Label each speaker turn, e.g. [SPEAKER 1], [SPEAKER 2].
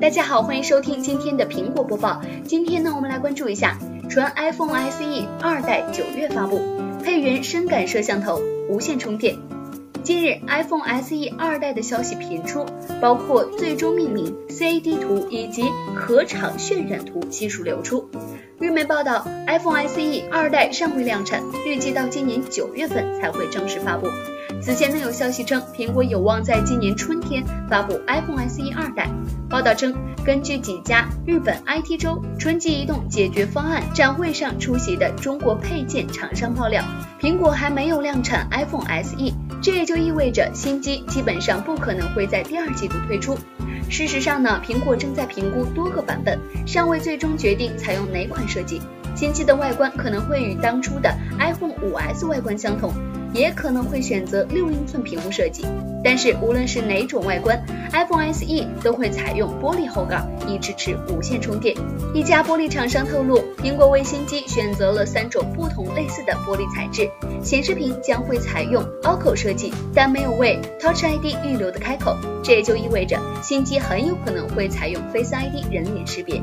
[SPEAKER 1] 大家好，欢迎收听今天的苹果播报。今天呢，我们来关注一下，纯 iPhone SE 二代九月发布，配原深感摄像头，无线充电。近日，iPhone SE 二代的消息频出，包括最终命名、CAD 图以及可场渲染图悉数流出。日媒报道，iPhone SE 二代尚未量产，预计到今年九月份才会正式发布。此前呢，有消息称苹果有望在今年春天发布 iPhone SE 二代。报道称，根据几家日本 IT 周春季移动解决方案展会上出席的中国配件厂商爆料，苹果还没有量产 iPhone SE，这也就意味着新机基本上不可能会在第二季度推出。事实上呢，苹果正在评估多个版本，尚未最终决定采用哪款设计。新机的外观可能会与当初的 iPhone 5S 外观相同。也可能会选择六英寸屏幕设计，但是无论是哪种外观，iPhone SE 都会采用玻璃后盖，以支持无线充电。一家玻璃厂商透露，苹果为新机选择了三种不同类似的玻璃材质，显示屏将会采用凹口设计，但没有为 Touch ID 预留的开口，这也就意味着新机很有可能会采用 Face ID 人脸识别。